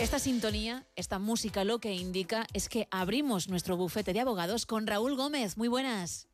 Esta sintonía, esta música lo que indica es que abrimos nuestro bufete de abogados con Raúl Gómez. Muy buenas.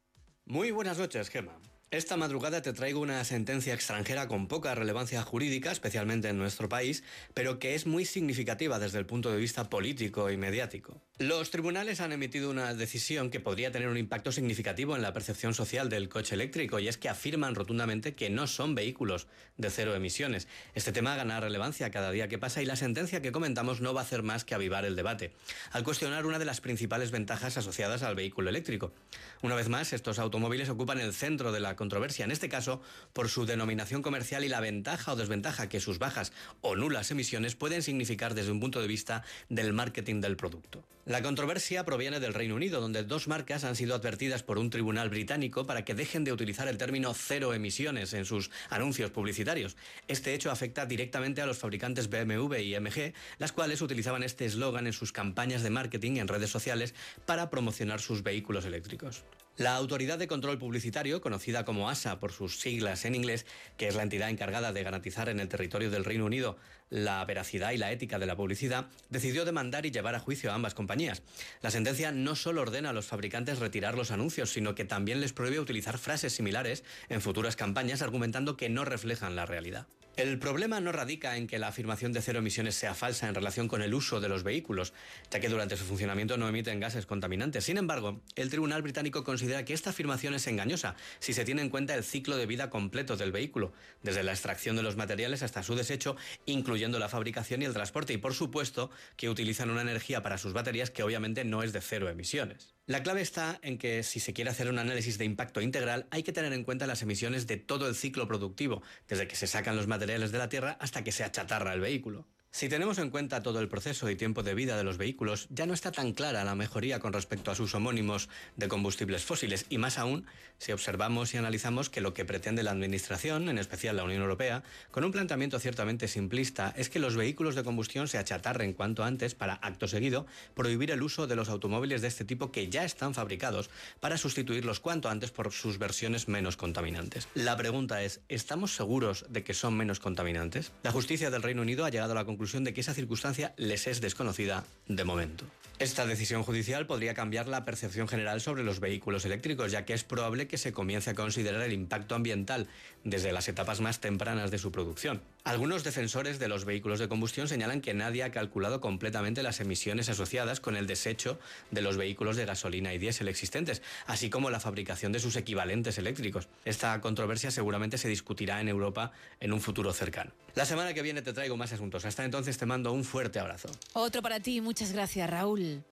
Muy buenas noches, Gemma. Esta madrugada te traigo una sentencia extranjera con poca relevancia jurídica, especialmente en nuestro país, pero que es muy significativa desde el punto de vista político y mediático. Los tribunales han emitido una decisión que podría tener un impacto significativo en la percepción social del coche eléctrico y es que afirman rotundamente que no son vehículos de cero emisiones. Este tema gana relevancia cada día que pasa y la sentencia que comentamos no va a hacer más que avivar el debate, al cuestionar una de las principales ventajas asociadas al vehículo eléctrico. Una vez más, estos automóviles ocupan el centro de la controversia, en este caso por su denominación comercial y la ventaja o desventaja que sus bajas o nulas emisiones pueden significar desde un punto de vista del marketing del producto. La controversia proviene del Reino Unido, donde dos marcas han sido advertidas por un tribunal británico para que dejen de utilizar el término cero emisiones en sus anuncios publicitarios. Este hecho afecta directamente a los fabricantes BMW y MG, las cuales utilizaban este eslogan en sus campañas de marketing en redes sociales para promocionar sus vehículos eléctricos. La Autoridad de Control Publicitario, conocida como ASA por sus siglas en inglés, que es la entidad encargada de garantizar en el territorio del Reino Unido la veracidad y la ética de la publicidad, decidió demandar y llevar a juicio a ambas compañías. La sentencia no solo ordena a los fabricantes retirar los anuncios, sino que también les prohíbe utilizar frases similares en futuras campañas, argumentando que no reflejan la realidad. El problema no radica en que la afirmación de cero emisiones sea falsa en relación con el uso de los vehículos, ya que durante su funcionamiento no emiten gases contaminantes. Sin embargo, el Tribunal Británico considera que esta afirmación es engañosa si se tiene en cuenta el ciclo de vida completo del vehículo, desde la extracción de los materiales hasta su desecho, incluyendo la fabricación y el transporte, y por supuesto que utilizan una energía para sus baterías que obviamente no es de cero emisiones. La clave está en que si se quiere hacer un análisis de impacto integral hay que tener en cuenta las emisiones de todo el ciclo productivo, desde que se sacan los materiales de la tierra hasta que se achatarra el vehículo. Si tenemos en cuenta todo el proceso y tiempo de vida de los vehículos, ya no está tan clara la mejoría con respecto a sus homónimos de combustibles fósiles, y más aún si observamos y analizamos que lo que pretende la Administración, en especial la Unión Europea, con un planteamiento ciertamente simplista, es que los vehículos de combustión se achatarren cuanto antes para, acto seguido, prohibir el uso de los automóviles de este tipo que ya están fabricados para sustituirlos cuanto antes por sus versiones menos contaminantes. La pregunta es, ¿estamos seguros de que son menos contaminantes? La justicia del Reino Unido ha llegado a la conclusión de que esa circunstancia les es desconocida de momento. Esta decisión judicial podría cambiar la percepción general sobre los vehículos eléctricos, ya que es probable que se comience a considerar el impacto ambiental desde las etapas más tempranas de su producción. Algunos defensores de los vehículos de combustión señalan que nadie ha calculado completamente las emisiones asociadas con el desecho de los vehículos de gasolina y diésel existentes, así como la fabricación de sus equivalentes eléctricos. Esta controversia seguramente se discutirá en Europa en un futuro cercano. La semana que viene te traigo más asuntos. Hasta entonces te mando un fuerte abrazo. Otro para ti, muchas gracias Raúl.